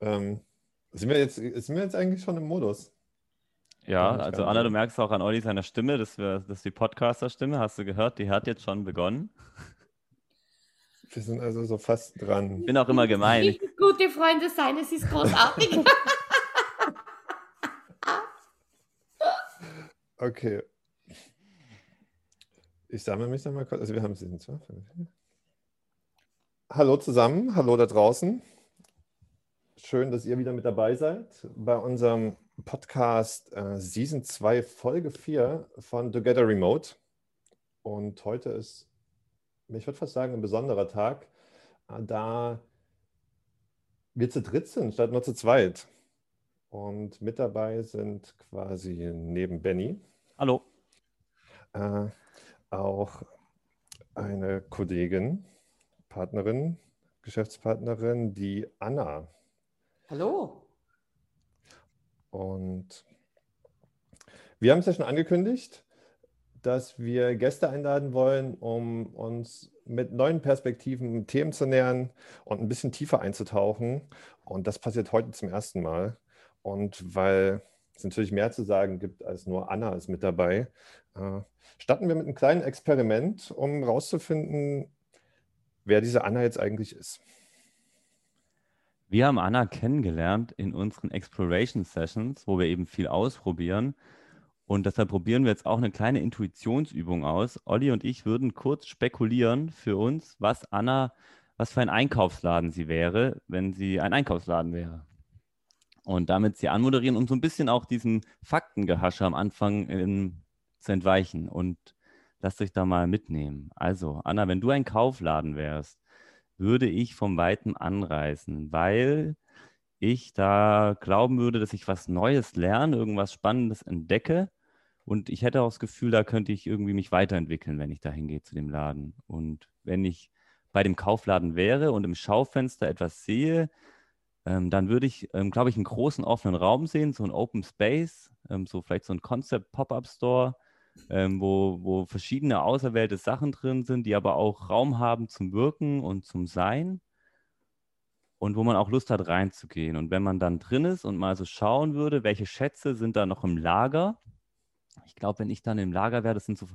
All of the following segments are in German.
Ähm, sind, wir jetzt, sind wir jetzt eigentlich schon im Modus? Ja, also Anna, du merkst auch an Olli seiner Stimme, das, wir, das ist die Podcaster-Stimme, hast du gehört, die hat jetzt schon begonnen. Wir sind also so fast dran. Bin auch immer gemein. Gute Freunde sein, es ist großartig. okay. Ich sammle mich noch mal kurz. Also wir haben sie. Hallo zusammen, hallo da draußen. Schön, dass ihr wieder mit dabei seid bei unserem Podcast äh, Season 2, Folge 4 von Together Remote. Und heute ist, ich würde fast sagen, ein besonderer Tag, äh, da wir zu dritt sind, statt nur zu zweit. Und mit dabei sind quasi neben Benny. Hallo. Äh, auch eine Kollegin, Partnerin, Geschäftspartnerin, die Anna. Hallo. Und wir haben es ja schon angekündigt, dass wir Gäste einladen wollen, um uns mit neuen Perspektiven Themen zu nähern und ein bisschen tiefer einzutauchen. Und das passiert heute zum ersten Mal. Und weil es natürlich mehr zu sagen gibt als nur Anna ist mit dabei, äh, starten wir mit einem kleinen Experiment, um herauszufinden, wer diese Anna jetzt eigentlich ist. Wir haben Anna kennengelernt in unseren Exploration Sessions, wo wir eben viel ausprobieren. Und deshalb probieren wir jetzt auch eine kleine Intuitionsübung aus. Olli und ich würden kurz spekulieren für uns, was Anna, was für ein Einkaufsladen sie wäre, wenn sie ein Einkaufsladen wäre. Und damit sie anmoderieren, um so ein bisschen auch diesem Faktengehasche am Anfang in, zu entweichen. Und lasst euch da mal mitnehmen. Also, Anna, wenn du ein Kaufladen wärst, würde ich vom Weiten anreißen, weil ich da glauben würde, dass ich was Neues lerne, irgendwas Spannendes entdecke. Und ich hätte auch das Gefühl, da könnte ich irgendwie mich weiterentwickeln, wenn ich da hingehe zu dem Laden. Und wenn ich bei dem Kaufladen wäre und im Schaufenster etwas sehe, ähm, dann würde ich, ähm, glaube ich, einen großen offenen Raum sehen, so ein Open Space, ähm, so vielleicht so ein Concept Pop-up Store, ähm, wo, wo verschiedene auserwählte Sachen drin sind, die aber auch Raum haben zum Wirken und zum Sein und wo man auch Lust hat reinzugehen. Und wenn man dann drin ist und mal so schauen würde, welche Schätze sind da noch im Lager, ich glaube, wenn ich dann im Lager wäre, das sind so,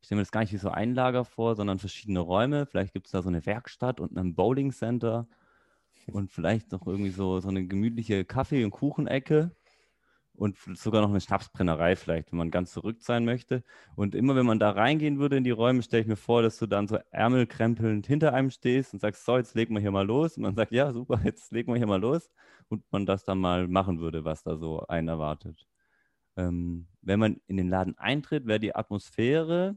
ich stelle mir das gar nicht wie so ein Lager vor, sondern verschiedene Räume. Vielleicht gibt es da so eine Werkstatt und ein Bowling Center und vielleicht noch irgendwie so, so eine gemütliche Kaffee- und Kuchenecke und sogar noch eine Schnapsbrennerei vielleicht, wenn man ganz verrückt sein möchte. Und immer wenn man da reingehen würde in die Räume, stelle ich mir vor, dass du dann so ärmelkrempelnd hinter einem stehst und sagst, so, jetzt legen wir hier mal los. Und man sagt, ja, super, jetzt legen wir hier mal los. Und man das dann mal machen würde, was da so einen erwartet. Ähm, wenn man in den Laden eintritt, wäre die Atmosphäre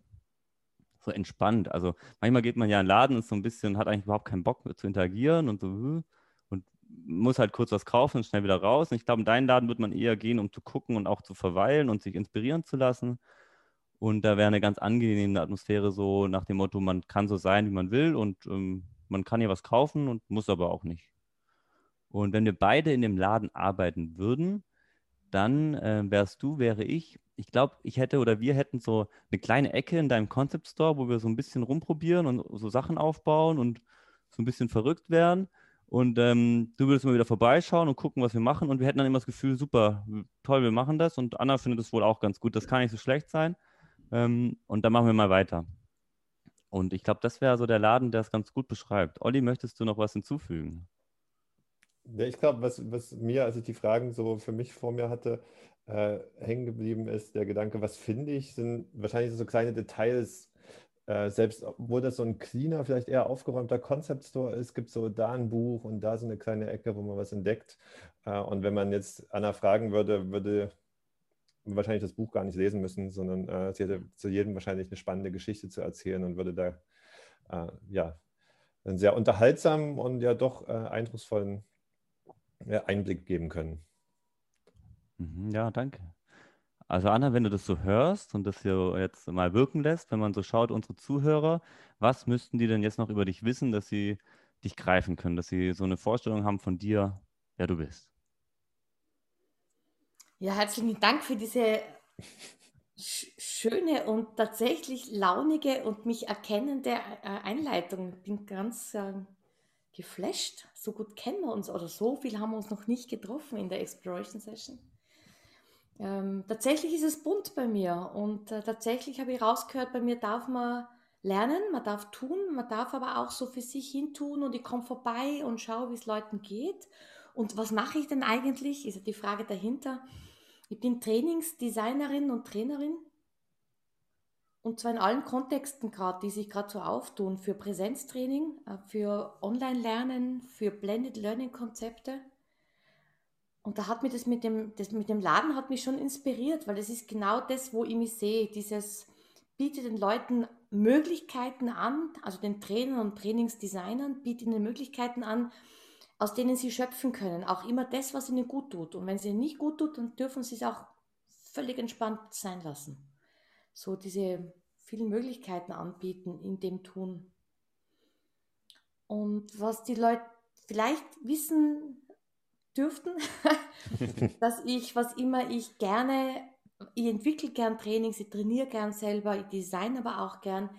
so entspannt. Also manchmal geht man ja in den Laden und so ein bisschen, hat eigentlich überhaupt keinen Bock zu interagieren und so, hm muss halt kurz was kaufen und schnell wieder raus. Und ich glaube, in deinen Laden wird man eher gehen, um zu gucken und auch zu verweilen und sich inspirieren zu lassen. Und da wäre eine ganz angenehme Atmosphäre so nach dem Motto, man kann so sein, wie man will und ähm, man kann hier was kaufen und muss aber auch nicht. Und wenn wir beide in dem Laden arbeiten würden, dann äh, wärst du, wäre ich. Ich glaube, ich hätte oder wir hätten so eine kleine Ecke in deinem Concept Store, wo wir so ein bisschen rumprobieren und so Sachen aufbauen und so ein bisschen verrückt werden. Und ähm, du würdest mal wieder vorbeischauen und gucken, was wir machen. Und wir hätten dann immer das Gefühl, super, toll, wir machen das. Und Anna findet es wohl auch ganz gut. Das kann nicht so schlecht sein. Ähm, und dann machen wir mal weiter. Und ich glaube, das wäre so der Laden, der es ganz gut beschreibt. Olli, möchtest du noch was hinzufügen? Ja, ich glaube, was, was mir, als ich die Fragen so für mich vor mir hatte, äh, hängen geblieben ist, der Gedanke, was finde ich, sind wahrscheinlich so kleine Details, äh, selbst obwohl das so ein cleaner, vielleicht eher aufgeräumter Concept Store ist, gibt es so da ein Buch und da so eine kleine Ecke, wo man was entdeckt. Äh, und wenn man jetzt Anna fragen würde, würde wahrscheinlich das Buch gar nicht lesen müssen, sondern äh, sie hätte zu jedem wahrscheinlich eine spannende Geschichte zu erzählen und würde da äh, ja einen sehr unterhaltsamen und ja doch äh, eindrucksvollen Einblick geben können. Mhm, ja, danke. Also Anna, wenn du das so hörst und das hier jetzt mal wirken lässt, wenn man so schaut, unsere Zuhörer, was müssten die denn jetzt noch über dich wissen, dass sie dich greifen können, dass sie so eine Vorstellung haben von dir, wer du bist? Ja, herzlichen Dank für diese schöne und tatsächlich launige und mich erkennende äh, Einleitung. Ich bin ganz äh, geflasht. so gut kennen wir uns oder so viel haben wir uns noch nicht getroffen in der Exploration Session. Ähm, tatsächlich ist es bunt bei mir und äh, tatsächlich habe ich rausgehört, bei mir darf man lernen, man darf tun, man darf aber auch so für sich hin tun und ich komme vorbei und schaue, wie es Leuten geht. Und was mache ich denn eigentlich? Ist ja die Frage dahinter. Ich bin Trainingsdesignerin und Trainerin und zwar in allen Kontexten gerade, die sich gerade so auftun, für Präsenztraining, äh, für Online-Lernen, für Blended Learning-Konzepte. Und da hat mich das mit dem, das mit dem Laden hat mich schon inspiriert, weil das ist genau das, wo ich mich sehe. Dieses bietet den Leuten Möglichkeiten an, also den Trainern und Trainingsdesignern bietet ihnen Möglichkeiten an, aus denen sie schöpfen können. Auch immer das, was ihnen gut tut. Und wenn es ihnen nicht gut tut, dann dürfen sie es auch völlig entspannt sein lassen so diese vielen Möglichkeiten anbieten in dem Tun. Und was die Leute vielleicht wissen dürften, dass ich, was immer ich gerne, ich entwickle gern Trainings, ich trainiere gern selber, ich design aber auch gern.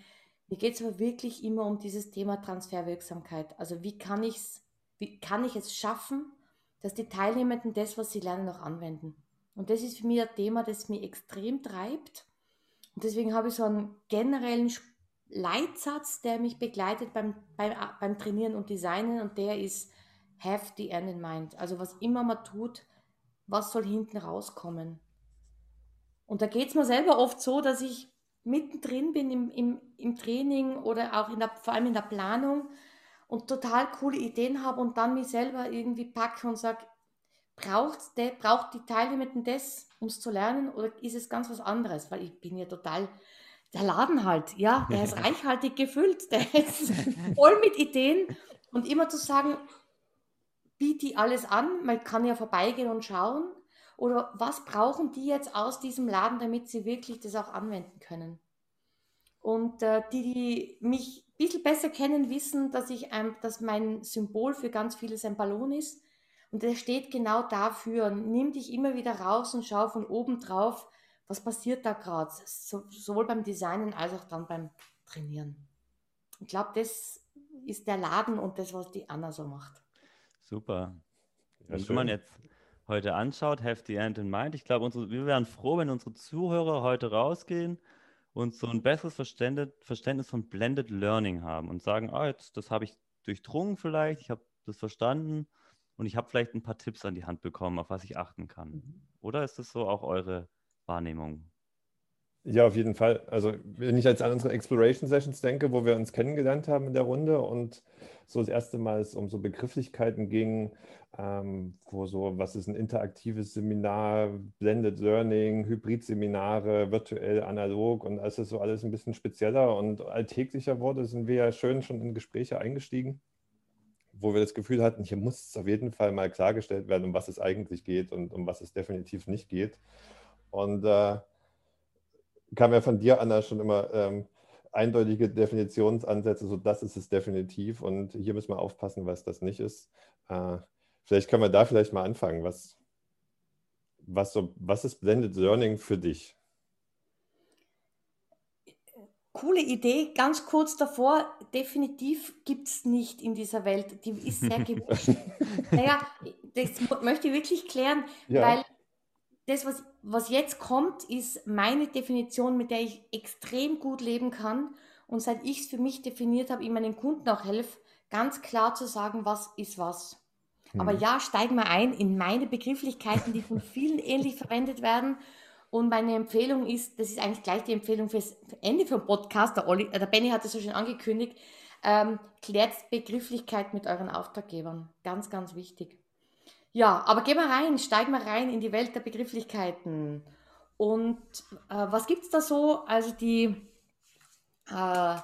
Mir geht es aber wirklich immer um dieses Thema Transferwirksamkeit. Also wie kann ich es, wie kann ich es schaffen, dass die Teilnehmenden das, was sie lernen, auch anwenden. Und das ist für mich ein Thema, das mich extrem treibt und deswegen habe ich so einen generellen Leitsatz, der mich begleitet beim, beim, beim Trainieren und Designen und der ist have the end in mind. Also was immer man tut, was soll hinten rauskommen? Und da geht es mir selber oft so, dass ich mittendrin bin im, im, im Training oder auch in der, vor allem in der Planung und total coole Ideen habe und dann mich selber irgendwie packe und sage, braucht, de, braucht die Teilnehmenden das, um es zu lernen, oder ist es ganz was anderes? Weil ich bin ja total, der Laden halt, ja, der ist reichhaltig gefüllt, der ist voll mit Ideen und immer zu sagen, biete die alles an, man kann ja vorbeigehen und schauen, oder was brauchen die jetzt aus diesem Laden, damit sie wirklich das auch anwenden können? Und äh, die, die mich ein bisschen besser kennen, wissen, dass, ich, ähm, dass mein Symbol für ganz vieles ein Ballon ist und er steht genau dafür. Nimm dich immer wieder raus und schau von oben drauf, was passiert da gerade, so, sowohl beim Designen als auch dann beim Trainieren. Ich glaube, das ist der Laden und das, was die Anna so macht. Super. Ja, wenn man jetzt heute anschaut, have the end in mind. Ich glaube, wir wären froh, wenn unsere Zuhörer heute rausgehen und so ein besseres Verständnis von Blended Learning haben und sagen, ah, jetzt, das habe ich durchdrungen vielleicht, ich habe das verstanden und ich habe vielleicht ein paar Tipps an die Hand bekommen, auf was ich achten kann. Mhm. Oder ist das so auch eure Wahrnehmung? Ja, auf jeden Fall. Also wenn ich jetzt an unsere Exploration Sessions denke, wo wir uns kennengelernt haben in der Runde und so das erste Mal es um so Begrifflichkeiten ging, ähm, wo so, was ist ein interaktives Seminar, Blended Learning, Hybrid-Seminare, virtuell, analog und als es so alles ein bisschen spezieller und alltäglicher wurde, sind wir ja schön schon in Gespräche eingestiegen wo wir das Gefühl hatten, hier muss es auf jeden Fall mal klargestellt werden, um was es eigentlich geht und um was es definitiv nicht geht. Und äh, kam ja von dir, Anna, schon immer ähm, eindeutige Definitionsansätze, so das ist es definitiv. Und hier müssen wir aufpassen, was das nicht ist. Äh, vielleicht können wir da vielleicht mal anfangen. Was, was, so, was ist Blended Learning für dich? coole Idee, ganz kurz davor, definitiv gibt es nicht in dieser Welt. Die ist sehr gewünscht. naja, das möchte ich wirklich klären, ja. weil das, was, was jetzt kommt, ist meine Definition, mit der ich extrem gut leben kann. Und seit ich es für mich definiert habe, ich meinen Kunden auch helfe, ganz klar zu sagen, was ist was. Mhm. Aber ja, steigen wir ein in meine Begrifflichkeiten, die von vielen ähnlich verwendet werden. Und meine Empfehlung ist, das ist eigentlich gleich die Empfehlung fürs Ende vom Podcast, der, Olli, äh, der Benny hat es so schön angekündigt, ähm, klärt Begrifflichkeit mit euren Auftraggebern. Ganz, ganz wichtig. Ja, aber gehen wir rein, steigen wir rein in die Welt der Begrifflichkeiten. Und äh, was gibt es da so? Also die äh,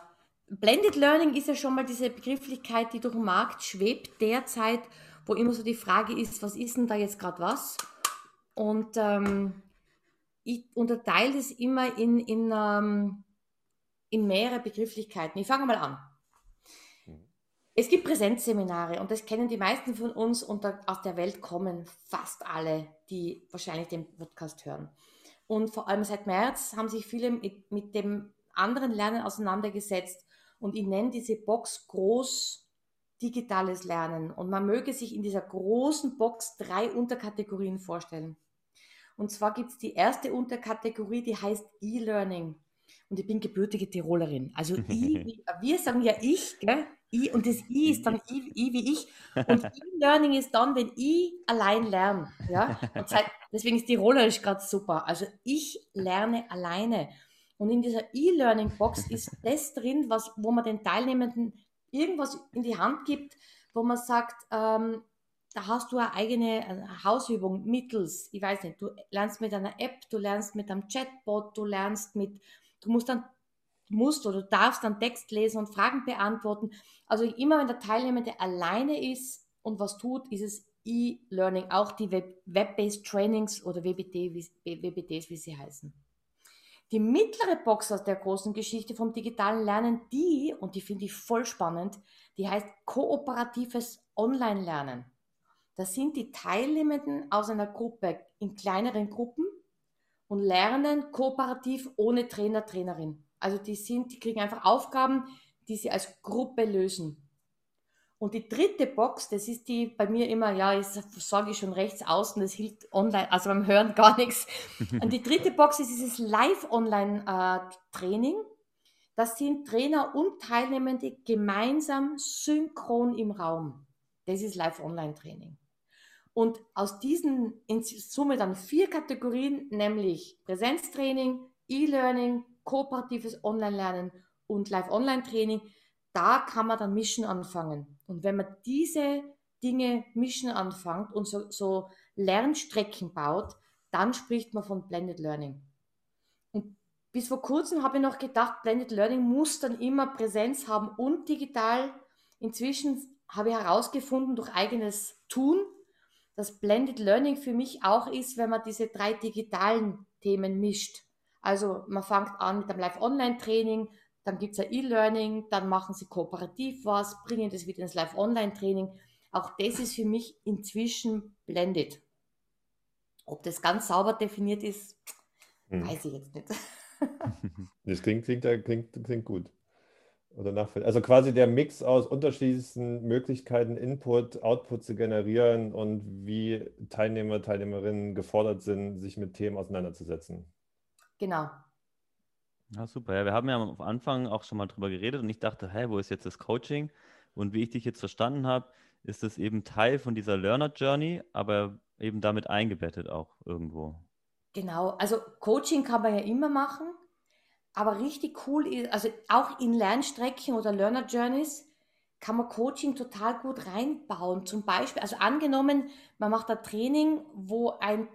Blended Learning ist ja schon mal diese Begrifflichkeit, die durch den Markt schwebt derzeit, wo immer so die Frage ist, was ist denn da jetzt gerade was? Und ähm, ich unterteile das immer in, in, ähm, in mehrere Begrifflichkeiten. Ich fange mal an. Es gibt Präsenzseminare und das kennen die meisten von uns und aus der Welt kommen fast alle, die wahrscheinlich den Podcast hören. Und vor allem seit März haben sich viele mit, mit dem anderen Lernen auseinandergesetzt und ich nenne diese Box groß digitales Lernen. Und man möge sich in dieser großen Box drei Unterkategorien vorstellen. Und zwar gibt es die erste Unterkategorie, die heißt E-Learning. Und ich bin gebürtige Tirolerin. Also I, wir sagen ja ich, gell? I, und das I ist dann I, I wie ich. Und E-Learning ist dann, wenn ich allein lerne. Ja? Seit, deswegen ist Tirolerisch gerade super. Also ich lerne alleine. Und in dieser E-Learning-Box ist das drin, was, wo man den Teilnehmenden irgendwas in die Hand gibt, wo man sagt, ähm, da hast du eine eigene äh, Hausübung mittels, ich weiß nicht, du lernst mit einer App, du lernst mit einem Chatbot, du lernst mit, du musst dann, musst oder du darfst dann Text lesen und Fragen beantworten. Also immer wenn der Teilnehmer alleine ist und was tut, ist es E-Learning, auch die Web-Based Trainings oder WBT, WBTs, wie sie heißen. Die mittlere Box aus der großen Geschichte vom digitalen Lernen, die, und die finde ich voll spannend, die heißt kooperatives Online-Lernen. Das sind die Teilnehmenden aus einer Gruppe in kleineren Gruppen und lernen kooperativ ohne Trainer, Trainerin. Also die sind, die kriegen einfach Aufgaben, die sie als Gruppe lösen. Und die dritte Box, das ist die bei mir immer, ja, ich sage ich schon rechts außen, das hilft online, also beim Hören gar nichts. Und die dritte Box ist dieses Live-Online-Training. Das sind Trainer und Teilnehmende gemeinsam synchron im Raum. Das ist Live-Online-Training. Und aus diesen in Summe dann vier Kategorien, nämlich Präsenztraining, E-Learning, kooperatives Online-Lernen und Live-Online-Training, da kann man dann mischen anfangen. Und wenn man diese Dinge mischen anfängt und so, so Lernstrecken baut, dann spricht man von Blended Learning. Und bis vor kurzem habe ich noch gedacht, Blended Learning muss dann immer Präsenz haben und digital. Inzwischen habe ich herausgefunden durch eigenes Tun, dass Blended Learning für mich auch ist, wenn man diese drei digitalen Themen mischt. Also man fängt an mit einem Live-Online-Training, dann gibt es ein E-Learning, dann machen sie kooperativ was, bringen das wieder ins Live-Online-Training. Auch das ist für mich inzwischen blended. Ob das ganz sauber definiert ist, hm. weiß ich jetzt nicht. das klingt, klingt, klingt, klingt gut. Oder nachvollziehbar. Also quasi der Mix aus unterschiedlichsten Möglichkeiten, Input, Output zu generieren und wie Teilnehmer, Teilnehmerinnen gefordert sind, sich mit Themen auseinanderzusetzen. Genau, ja, super. Ja, wir haben ja am Anfang auch schon mal drüber geredet und ich dachte, hey, wo ist jetzt das Coaching? Und wie ich dich jetzt verstanden habe, ist es eben Teil von dieser Learner Journey, aber eben damit eingebettet auch irgendwo. Genau, also Coaching kann man ja immer machen, aber richtig cool ist, also auch in Lernstrecken oder Learner Journeys kann man Coaching total gut reinbauen. Zum Beispiel, also angenommen, man macht ein Training, wo ein ein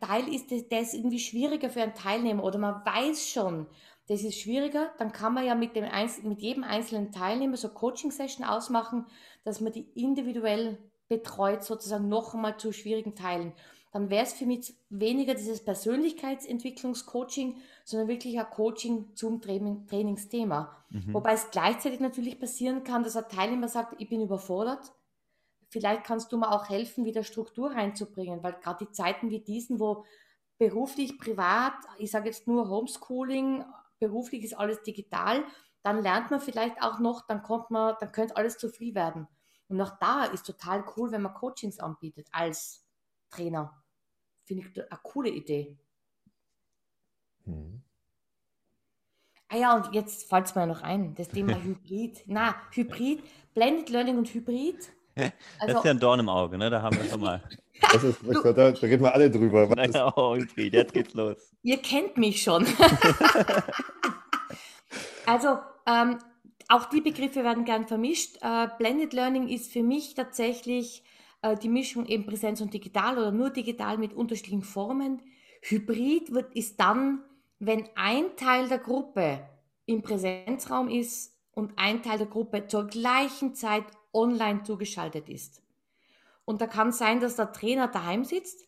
Teil ist, das, das ist irgendwie schwieriger für einen Teilnehmer oder man weiß schon, das ist schwieriger, dann kann man ja mit, dem mit jedem einzelnen Teilnehmer so Coaching-Session ausmachen, dass man die individuell betreut, sozusagen noch einmal zu schwierigen Teilen. Dann wäre es für mich weniger dieses Persönlichkeitsentwicklungscoaching, sondern wirklich ein Coaching zum Training, Trainingsthema. Mhm. Wobei es gleichzeitig natürlich passieren kann, dass ein Teilnehmer sagt, ich bin überfordert, vielleicht kannst du mir auch helfen, wieder Struktur reinzubringen, weil gerade die Zeiten wie diesen, wo beruflich, privat, ich sage jetzt nur Homeschooling, beruflich ist alles digital, dann lernt man vielleicht auch noch, dann kommt man, dann könnte alles zu viel werden. Und auch da ist total cool, wenn man Coachings anbietet als Trainer. Finde ich eine coole Idee. Hm. Ah ja, und jetzt fällt es mir noch ein, das Thema Hybrid. Na, Hybrid, Blended Learning und Hybrid das ist ja ein Dorn im Auge, ne? Da haben wir schon mal. Das ist, du, da, da reden wir alle drüber. Naja, oh, jetzt geht's los. Ihr kennt mich schon. also, ähm, auch die Begriffe werden gern vermischt. Äh, Blended Learning ist für mich tatsächlich äh, die Mischung eben Präsenz und digital oder nur digital mit unterschiedlichen Formen. Hybrid wird, ist dann, wenn ein Teil der Gruppe im Präsenzraum ist und ein Teil der Gruppe zur gleichen Zeit online zugeschaltet ist. Und da kann sein, dass der Trainer daheim sitzt.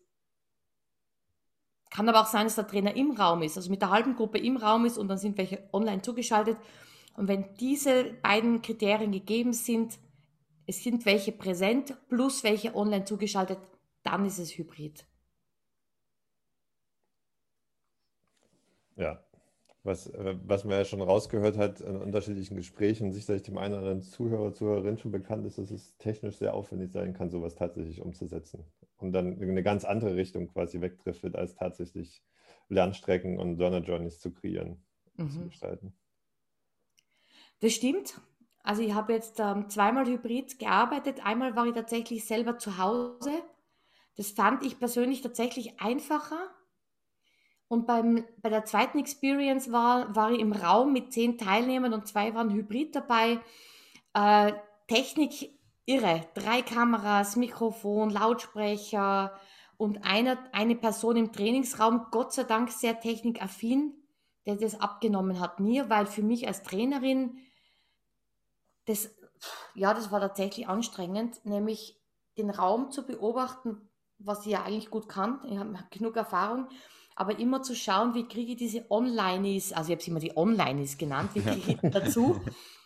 Kann aber auch sein, dass der Trainer im Raum ist, also mit der halben Gruppe im Raum ist und dann sind welche online zugeschaltet. Und wenn diese beiden Kriterien gegeben sind, es sind welche präsent plus welche online zugeschaltet, dann ist es Hybrid. Ja, Was, äh, was man ja schon rausgehört hat in unterschiedlichen Gesprächen, sicherlich dem einen oder anderen Zuhörer, Zuhörerin schon bekannt ist, dass es technisch sehr aufwendig sein kann, sowas tatsächlich umzusetzen. Und dann in eine ganz andere Richtung quasi wegdriftet, als tatsächlich Lernstrecken und Learner Journeys zu kreieren, mhm. zu gestalten. Das stimmt. Also ich habe jetzt ähm, zweimal hybrid gearbeitet. Einmal war ich tatsächlich selber zu Hause. Das fand ich persönlich tatsächlich einfacher. Und beim, bei der zweiten Experience war, war ich im Raum mit zehn Teilnehmern und zwei waren hybrid dabei. Äh, Technik irre. Drei Kameras, Mikrofon, Lautsprecher und eine, eine Person im Trainingsraum, Gott sei Dank sehr technikaffin, der das abgenommen hat mir, weil für mich als Trainerin das, ja, das war tatsächlich anstrengend, nämlich den Raum zu beobachten, was ich ja eigentlich gut kann. Ich habe genug Erfahrung, aber immer zu schauen, wie kriege ich diese Onlinees, also ich habe sie immer die Onlinees genannt, wie kriege ich dazu,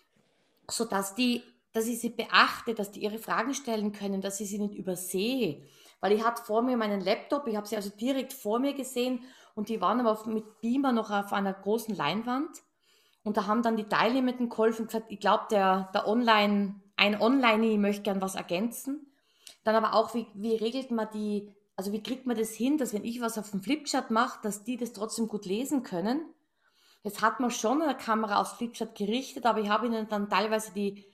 sodass die, dass ich sie beachte, dass die ihre Fragen stellen können, dass ich sie nicht übersehe. Weil ich hatte vor mir meinen Laptop, ich habe sie also direkt vor mir gesehen und die waren aber mit Beamer noch auf einer großen Leinwand. Und da haben dann die Teilnehmenden geholfen und gesagt, ich glaube, der, der Online, ein Online, möchte gern was ergänzen. Dann aber auch, wie, wie regelt man die, also wie kriegt man das hin, dass wenn ich was auf dem Flipchart mache, dass die das trotzdem gut lesen können. Jetzt hat man schon eine Kamera aufs Flipchart gerichtet, aber ich habe ihnen dann teilweise die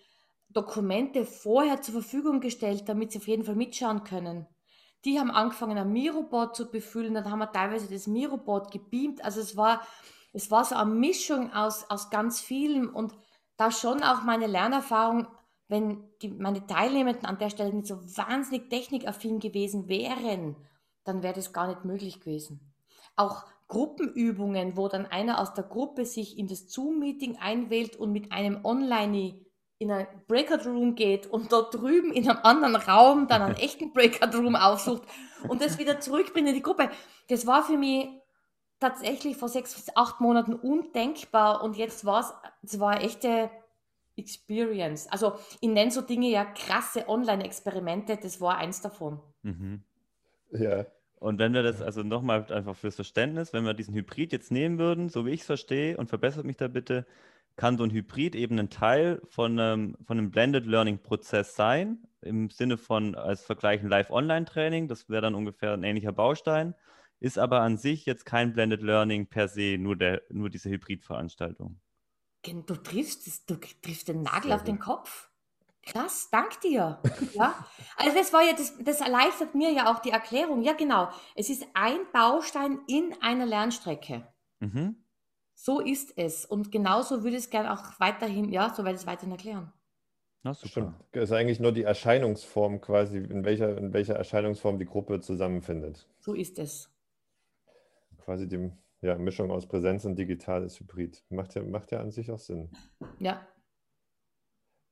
Dokumente vorher zur Verfügung gestellt, damit sie auf jeden Fall mitschauen können. Die haben angefangen, ein Miroboard zu befüllen, dann haben wir teilweise das Miroboard gebeamt. Also es war, es war so eine Mischung aus, aus ganz vielen und da schon auch meine Lernerfahrung, wenn die, meine Teilnehmenden an der Stelle nicht so wahnsinnig technikaffin gewesen wären, dann wäre das gar nicht möglich gewesen. Auch Gruppenübungen, wo dann einer aus der Gruppe sich in das Zoom-Meeting einwählt und mit einem Online in ein Breakout Room geht und dort drüben in einem anderen Raum dann einen echten Breakout Room aufsucht und das wieder zurückbringt in die Gruppe. Das war für mich tatsächlich vor sechs bis acht Monaten undenkbar und jetzt war es, es war echte Experience. Also ich nenne so Dinge ja krasse Online-Experimente, das war eins davon. Mhm. Ja. Und wenn wir das also nochmal einfach fürs Verständnis, wenn wir diesen Hybrid jetzt nehmen würden, so wie ich es verstehe, und verbessert mich da bitte, kann so ein Hybrid eben ein Teil von einem, von einem Blended Learning Prozess sein, im Sinne von als Vergleich ein Live-Online-Training, das wäre dann ungefähr ein ähnlicher Baustein, ist aber an sich jetzt kein Blended Learning per se, nur, der, nur diese Hybrid-Veranstaltung. Du triffst, du triffst den Nagel Sehr auf den Kopf. Krass, dank dir. Ja, also das war ja, das, das erleichtert mir ja auch die Erklärung. Ja, genau. Es ist ein Baustein in einer Lernstrecke. Mhm. So ist es. Und genauso würde ich es gerne auch weiterhin, ja, so werde ich es weiterhin erklären. Na, super. Stimmt. Das ist eigentlich nur die Erscheinungsform quasi, in welcher, in welcher Erscheinungsform die Gruppe zusammenfindet. So ist es. Quasi die ja, Mischung aus Präsenz und digital ist Hybrid. Macht ja, macht ja an sich auch Sinn. Ja.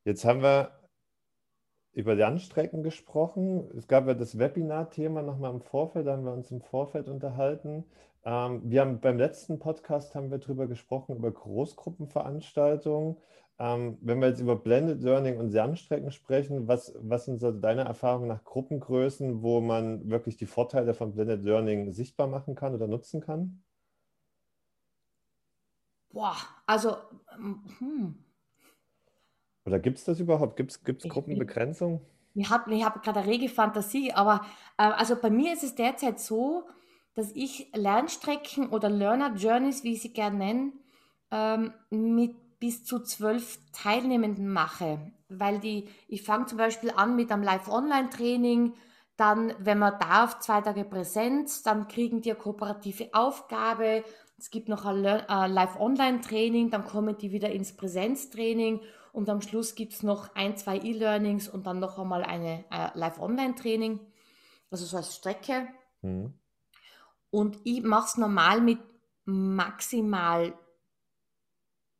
Jetzt haben wir über Lernstrecken gesprochen. Es gab ja das Webinar-Thema nochmal im Vorfeld, da haben wir uns im Vorfeld unterhalten. Ähm, wir haben beim letzten Podcast haben wir darüber gesprochen, über Großgruppenveranstaltungen. Ähm, wenn wir jetzt über Blended Learning und Lernstrecken sprechen, was, was sind so deine Erfahrungen nach Gruppengrößen, wo man wirklich die Vorteile von Blended Learning sichtbar machen kann oder nutzen kann? Boah, also hm. Oder gibt es das überhaupt? Gibt es Gruppenbegrenzung? Ich, ich habe hab gerade eine rege Fantasie, aber äh, also bei mir ist es derzeit so, dass ich Lernstrecken oder Learner Journeys, wie ich sie gerne nenne, ähm, mit bis zu zwölf Teilnehmenden mache. Weil die, ich fange zum Beispiel an mit einem Live-Online-Training, dann, wenn man darf, zwei Tage Präsenz, dann kriegen die eine kooperative Aufgabe. Es gibt noch ein Live-Online-Training, dann kommen die wieder ins Präsenztraining und am Schluss gibt es noch ein, zwei E-Learnings und dann noch einmal eine äh, Live-Online-Training. Also so als Strecke. Mhm. Und ich mache es normal mit maximal,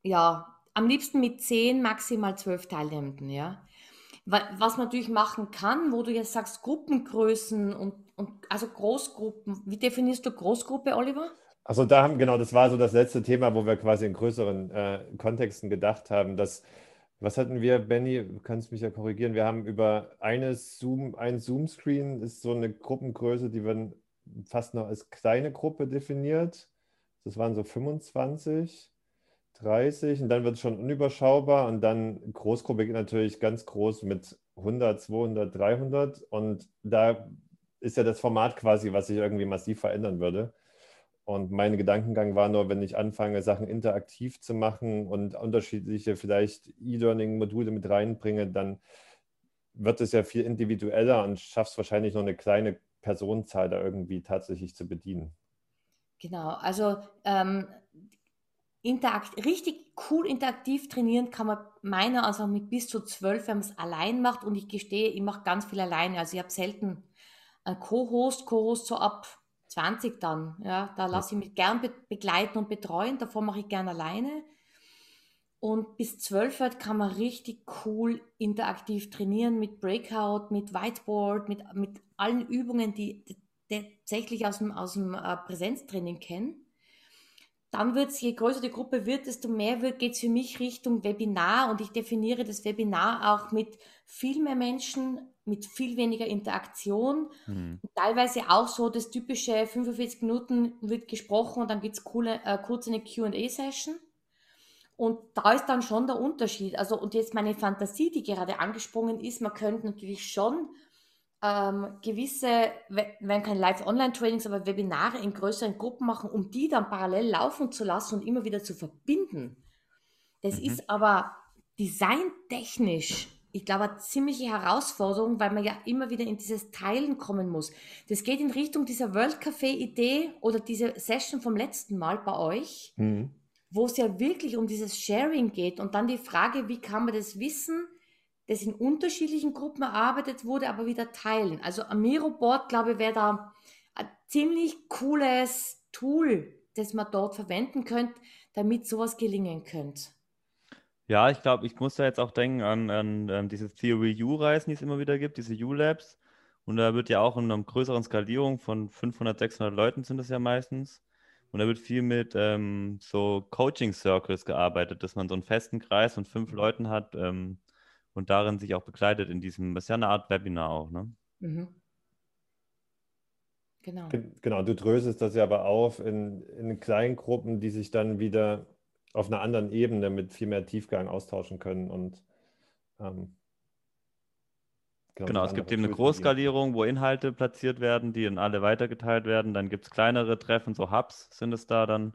ja, am liebsten mit zehn, maximal zwölf Teilnehmenden, ja. Was man natürlich machen kann, wo du jetzt sagst, Gruppengrößen und, und also Großgruppen. Wie definierst du Großgruppe, Oliver? Also da haben, genau, das war so das letzte Thema, wo wir quasi in größeren äh, Kontexten gedacht haben, dass was hatten wir, Benny? Du kannst mich ja korrigieren. Wir haben über eine Zoom, ein Zoom-Screen ist so eine Gruppengröße, die werden fast noch als kleine Gruppe definiert. Das waren so 25, 30 und dann wird es schon unüberschaubar und dann Großgruppe geht natürlich ganz groß mit 100, 200, 300 und da ist ja das Format quasi, was sich irgendwie massiv verändern würde. Und mein Gedankengang war nur, wenn ich anfange, Sachen interaktiv zu machen und unterschiedliche vielleicht E-Learning-Module mit reinbringe, dann wird es ja viel individueller und schaffst wahrscheinlich noch eine kleine Personenzahl da irgendwie tatsächlich zu bedienen. Genau, also ähm, interakt, richtig cool interaktiv trainieren kann man meiner Ansicht nach mit bis zu zwölf, wenn man es allein macht. Und ich gestehe, ich mache ganz viel alleine. Also ich habe selten einen Co-Host, Co-Host so ab 20 dann. Ja, da lasse ich mich gern be begleiten und betreuen. Davor mache ich gern alleine. Und bis 12 wird kann man richtig cool interaktiv trainieren mit Breakout, mit Whiteboard, mit, mit allen Übungen, die, die tatsächlich aus dem, aus dem äh, Präsenztraining kennen. Dann wird es, je größer die Gruppe wird, desto mehr geht es für mich Richtung Webinar und ich definiere das Webinar auch mit viel mehr Menschen, mit viel weniger Interaktion. Mhm. Teilweise auch so das typische 45 Minuten wird gesprochen und dann gibt es äh, kurz eine QA-Session. Und da ist dann schon der Unterschied. Also, und jetzt meine Fantasie, die gerade angesprungen ist, man könnte natürlich schon ähm, gewisse, wenn kein Live-Online-Trainings, aber Webinare in größeren Gruppen machen, um die dann parallel laufen zu lassen und immer wieder zu verbinden. Das mhm. ist aber designtechnisch ich glaube, eine ziemliche Herausforderung, weil man ja immer wieder in dieses Teilen kommen muss. Das geht in Richtung dieser World Café-Idee oder diese Session vom letzten Mal bei euch, mhm. wo es ja wirklich um dieses Sharing geht und dann die Frage, wie kann man das Wissen, das in unterschiedlichen Gruppen erarbeitet wurde, aber wieder teilen. Also Amiro-Board, glaube ich, wäre da ein ziemlich cooles Tool, das man dort verwenden könnte, damit sowas gelingen könnte. Ja, ich glaube, ich muss da jetzt auch denken an, an, an diese Theory U-Reisen, die es immer wieder gibt, diese U-Labs. Und da wird ja auch in einer größeren Skalierung von 500, 600 Leuten sind es ja meistens. Und da wird viel mit ähm, so Coaching-Circles gearbeitet, dass man so einen festen Kreis von fünf Leuten hat ähm, und darin sich auch begleitet in diesem, das ist ja eine Art Webinar auch, ne? Mhm. Genau. Genau, du dröselst das ja aber auf in, in kleinen Gruppen, die sich dann wieder auf einer anderen Ebene mit viel mehr Tiefgang austauschen können und ähm, genau, genau es gibt eben eine Großskalierung, wo Inhalte platziert werden, die in alle weitergeteilt werden. Dann gibt es kleinere Treffen, so Hubs sind es da dann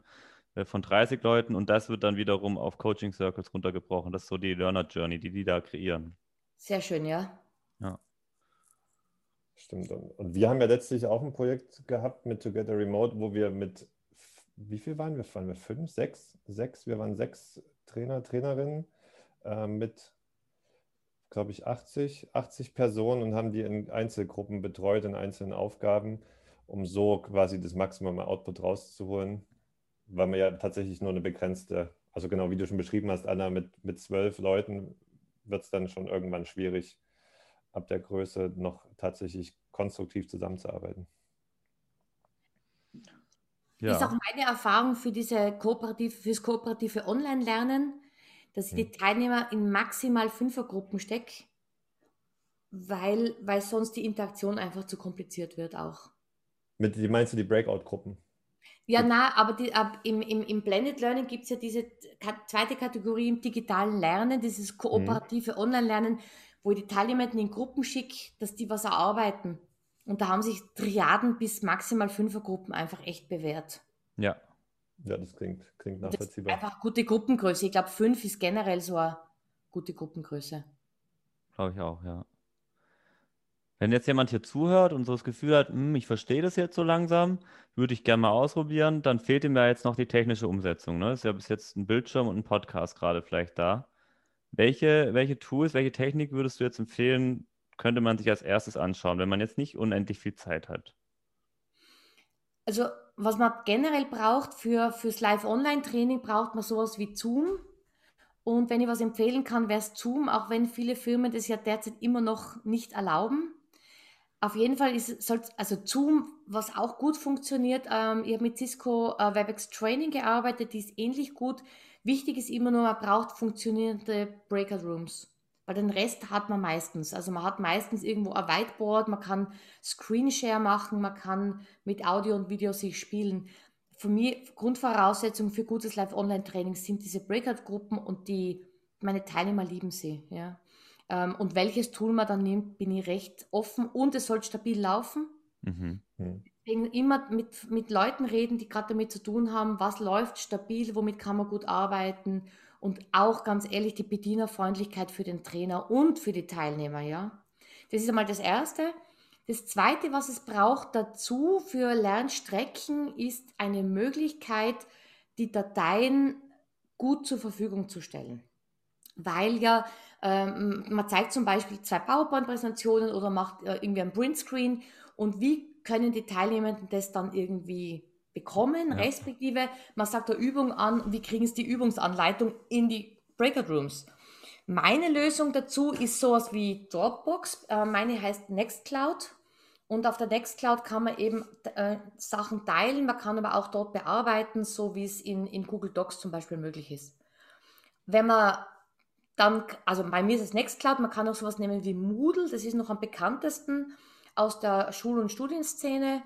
von 30 Leuten und das wird dann wiederum auf Coaching Circles runtergebrochen. Das ist so die Learner Journey, die die da kreieren. Sehr schön, ja. Ja. Stimmt. Und wir haben ja letztlich auch ein Projekt gehabt mit Together Remote, wo wir mit wie viel waren wir? Waren wir fünf, sechs? Sechs? Wir waren sechs Trainer, Trainerinnen äh, mit, glaube ich, 80, 80 Personen und haben die in Einzelgruppen betreut, in einzelnen Aufgaben, um so quasi das Maximum Output rauszuholen, weil man ja tatsächlich nur eine begrenzte, also genau wie du schon beschrieben hast, Anna, mit, mit zwölf Leuten wird es dann schon irgendwann schwierig, ab der Größe noch tatsächlich konstruktiv zusammenzuarbeiten. Ja. Ist auch meine Erfahrung für diese kooperative, fürs kooperative Online-Lernen, dass ich hm. die Teilnehmer in maximal Fünfergruppen stecke, weil, weil sonst die Interaktion einfach zu kompliziert wird auch. Mit, wie meinst du die Breakout-Gruppen? Ja, na, aber die, ab, im, im, im Blended Learning gibt es ja diese zweite Kategorie im digitalen Lernen, dieses kooperative hm. Online-Lernen, wo ich die Teilnehmer in Gruppen schicke, dass die was erarbeiten. Und da haben sich Triaden bis maximal Fünfergruppen einfach echt bewährt. Ja. Ja, das klingt, klingt nachvollziehbar. einfach gute Gruppengröße. Ich glaube, fünf ist generell so eine gute Gruppengröße. Glaube ich auch, ja. Wenn jetzt jemand hier zuhört und so das Gefühl hat, hm, ich verstehe das jetzt so langsam, würde ich gerne mal ausprobieren, dann fehlt ihm ja jetzt noch die technische Umsetzung. Ne? Ist ja bis jetzt ein Bildschirm und ein Podcast gerade vielleicht da. Welche, welche Tools, welche Technik würdest du jetzt empfehlen, könnte man sich als erstes anschauen, wenn man jetzt nicht unendlich viel Zeit hat? Also, was man generell braucht für, fürs Live-Online-Training, braucht man sowas wie Zoom. Und wenn ich was empfehlen kann, wäre es Zoom, auch wenn viele Firmen das ja derzeit immer noch nicht erlauben. Auf jeden Fall ist soll, also Zoom, was auch gut funktioniert. Ähm, ich habe mit Cisco äh, WebEx Training gearbeitet, die ist ähnlich gut. Wichtig ist immer nur, man braucht funktionierende Breakout Rooms weil den Rest hat man meistens. Also man hat meistens irgendwo ein Whiteboard, man kann Screenshare machen, man kann mit Audio und Video sich spielen. für mich Grundvoraussetzung für gutes Live-Online-Training sind diese Breakout-Gruppen und die, meine Teilnehmer lieben sie. Ja. Ähm, und welches Tool man dann nimmt, bin ich recht offen und es soll stabil laufen. Mhm. Deswegen immer mit, mit Leuten reden, die gerade damit zu tun haben, was läuft stabil, womit kann man gut arbeiten und auch ganz ehrlich die Bedienerfreundlichkeit für den Trainer und für die Teilnehmer, ja. Das ist einmal das Erste. Das Zweite, was es braucht dazu für Lernstrecken, ist eine Möglichkeit, die Dateien gut zur Verfügung zu stellen. Weil ja, ähm, man zeigt zum Beispiel zwei PowerPoint-Präsentationen oder macht äh, irgendwie ein Printscreen und wie können die Teilnehmenden das dann irgendwie bekommen, ja. respektive man sagt der Übung an, wie kriegen sie die Übungsanleitung in die Breakout Rooms. Meine Lösung dazu ist sowas wie Dropbox. Äh, meine heißt Nextcloud. Und auf der Nextcloud kann man eben äh, Sachen teilen, man kann aber auch dort bearbeiten, so wie es in, in Google Docs zum Beispiel möglich ist. Wenn man dann, also bei mir ist es Nextcloud, man kann auch sowas nehmen wie Moodle, das ist noch am bekanntesten aus der Schul- und Studienszene.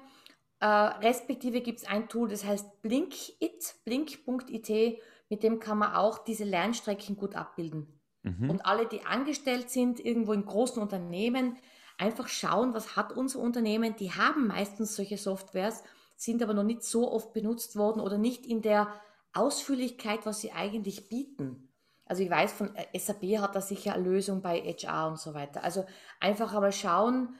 Äh, respektive gibt es ein Tool, das heißt Blinkit, blink.it, mit dem kann man auch diese Lernstrecken gut abbilden. Mhm. Und alle, die angestellt sind, irgendwo in großen Unternehmen, einfach schauen, was hat unser Unternehmen. Die haben meistens solche Softwares, sind aber noch nicht so oft benutzt worden oder nicht in der Ausführlichkeit, was sie eigentlich bieten. Also ich weiß, von äh, SAP hat da sicher eine Lösung bei HR und so weiter. Also einfach aber schauen,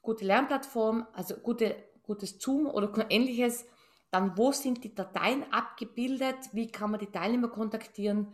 gute Lernplattform, also gute, gutes Zoom oder ähnliches, dann wo sind die Dateien abgebildet, wie kann man die Teilnehmer kontaktieren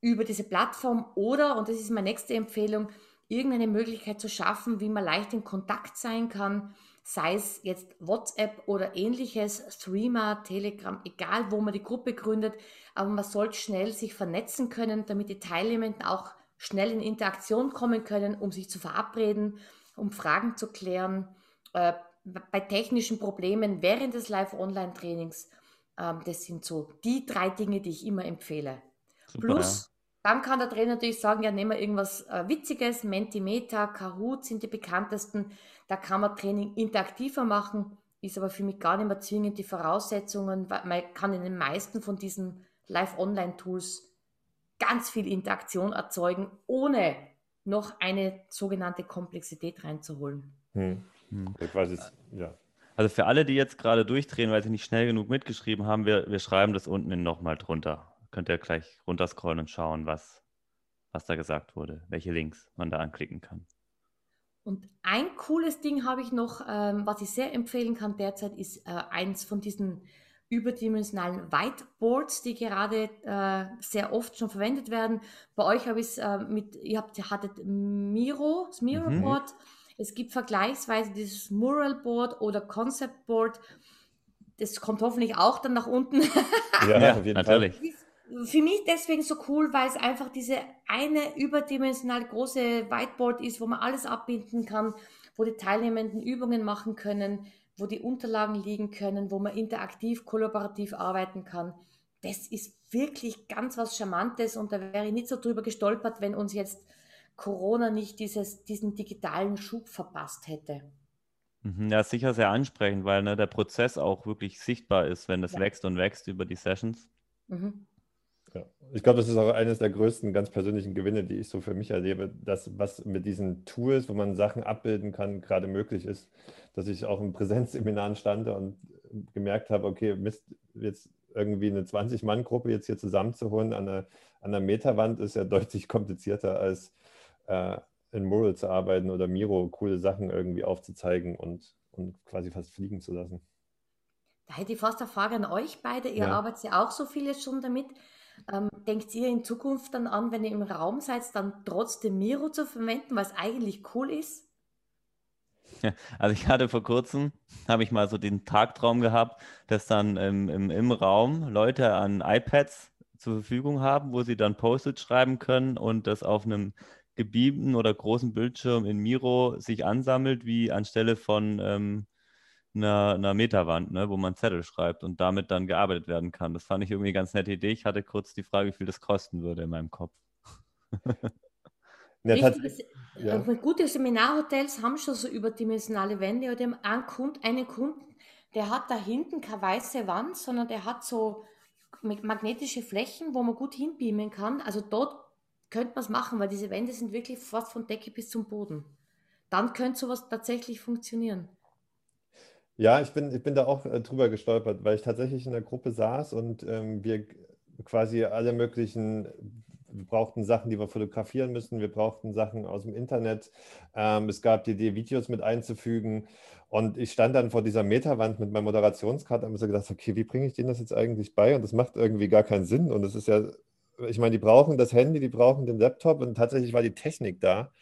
über diese Plattform? Oder, und das ist meine nächste Empfehlung, irgendeine Möglichkeit zu schaffen, wie man leicht in Kontakt sein kann, sei es jetzt WhatsApp oder ähnliches, Streamer, Telegram, egal wo man die Gruppe gründet, aber man sollte schnell sich vernetzen können, damit die Teilnehmenden auch schnell in Interaktion kommen können, um sich zu verabreden, um Fragen zu klären, äh, bei technischen Problemen während des Live-Online-Trainings. Äh, das sind so die drei Dinge, die ich immer empfehle. Super, Plus. Dann kann der Trainer natürlich sagen, ja, nehmen wir irgendwas äh, Witziges, Mentimeter, Kahoot sind die bekanntesten. Da kann man Training interaktiver machen, ist aber für mich gar nicht mehr zwingend die Voraussetzungen, weil man kann in den meisten von diesen Live-Online-Tools ganz viel Interaktion erzeugen, ohne noch eine sogenannte Komplexität reinzuholen. Hm. Hm. Quasi, ja. Also für alle, die jetzt gerade durchdrehen, weil sie nicht schnell genug mitgeschrieben haben, wir, wir schreiben das unten nochmal drunter könnt ihr gleich runterscrollen und schauen, was, was da gesagt wurde, welche Links man da anklicken kann. Und ein cooles Ding habe ich noch, ähm, was ich sehr empfehlen kann derzeit, ist äh, eins von diesen überdimensionalen Whiteboards, die gerade äh, sehr oft schon verwendet werden. Bei euch habe ich es äh, mit, ihr habt, ihr hattet Miro, das Miro mhm. Board. Es gibt vergleichsweise dieses Mural Board oder Concept Board. Das kommt hoffentlich auch dann nach unten. ja, ja natürlich. Fall für mich deswegen so cool, weil es einfach diese eine überdimensional große Whiteboard ist, wo man alles abbinden kann, wo die Teilnehmenden Übungen machen können, wo die Unterlagen liegen können, wo man interaktiv, kollaborativ arbeiten kann. Das ist wirklich ganz was Charmantes und da wäre ich nicht so drüber gestolpert, wenn uns jetzt Corona nicht dieses, diesen digitalen Schub verpasst hätte. Mhm, ja, sicher sehr ansprechend, weil ne, der Prozess auch wirklich sichtbar ist, wenn das ja. wächst und wächst über die Sessions. Mhm. Ja. Ich glaube, das ist auch eines der größten ganz persönlichen Gewinne, die ich so für mich erlebe, dass was mit diesen Tools, wo man Sachen abbilden kann, gerade möglich ist, dass ich auch im Präsenzseminaren stande und gemerkt habe, okay, Mist, jetzt irgendwie eine 20-Mann-Gruppe jetzt hier zusammenzuholen an einer, an einer Metawand ist ja deutlich komplizierter als äh, in Mural zu arbeiten oder Miro coole Sachen irgendwie aufzuzeigen und, und quasi fast fliegen zu lassen. Da hätte ich fast eine Frage an euch beide. Ihr ja. arbeitet ja auch so viel schon damit. Ähm, denkt ihr in Zukunft dann an, wenn ihr im Raum seid, dann trotzdem Miro zu verwenden, was eigentlich cool ist? Also ich hatte vor kurzem, habe ich mal so den Tagtraum gehabt, dass dann im, im, im Raum Leute an iPads zur Verfügung haben, wo sie dann Post-it schreiben können und das auf einem gebeamten oder großen Bildschirm in Miro sich ansammelt, wie anstelle von ähm, einer, einer Metawand, ne, wo man Zettel schreibt und damit dann gearbeitet werden kann. Das fand ich irgendwie eine ganz nette Idee. Ich hatte kurz die Frage, wie viel das kosten würde in meinem Kopf. ja, ja. Gute Seminarhotels haben schon so überdimensionale Wände oder haben einen Kunden, einen Kunden der hat da hinten keine weiße Wand, sondern der hat so magnetische Flächen, wo man gut hinbeamen kann. Also dort könnte man es machen, weil diese Wände sind wirklich fast von Decke bis zum Boden. Dann könnte sowas tatsächlich funktionieren. Ja, ich bin, ich bin da auch äh, drüber gestolpert, weil ich tatsächlich in der Gruppe saß und ähm, wir quasi alle möglichen, wir brauchten Sachen, die wir fotografieren müssen, wir brauchten Sachen aus dem Internet. Ähm, es gab die Idee, Videos mit einzufügen. Und ich stand dann vor dieser Metawand mit meinem Moderationskarte und habe so gedacht, okay, wie bringe ich denen das jetzt eigentlich bei? Und das macht irgendwie gar keinen Sinn. Und es ist ja, ich meine, die brauchen das Handy, die brauchen den Laptop und tatsächlich war die Technik da.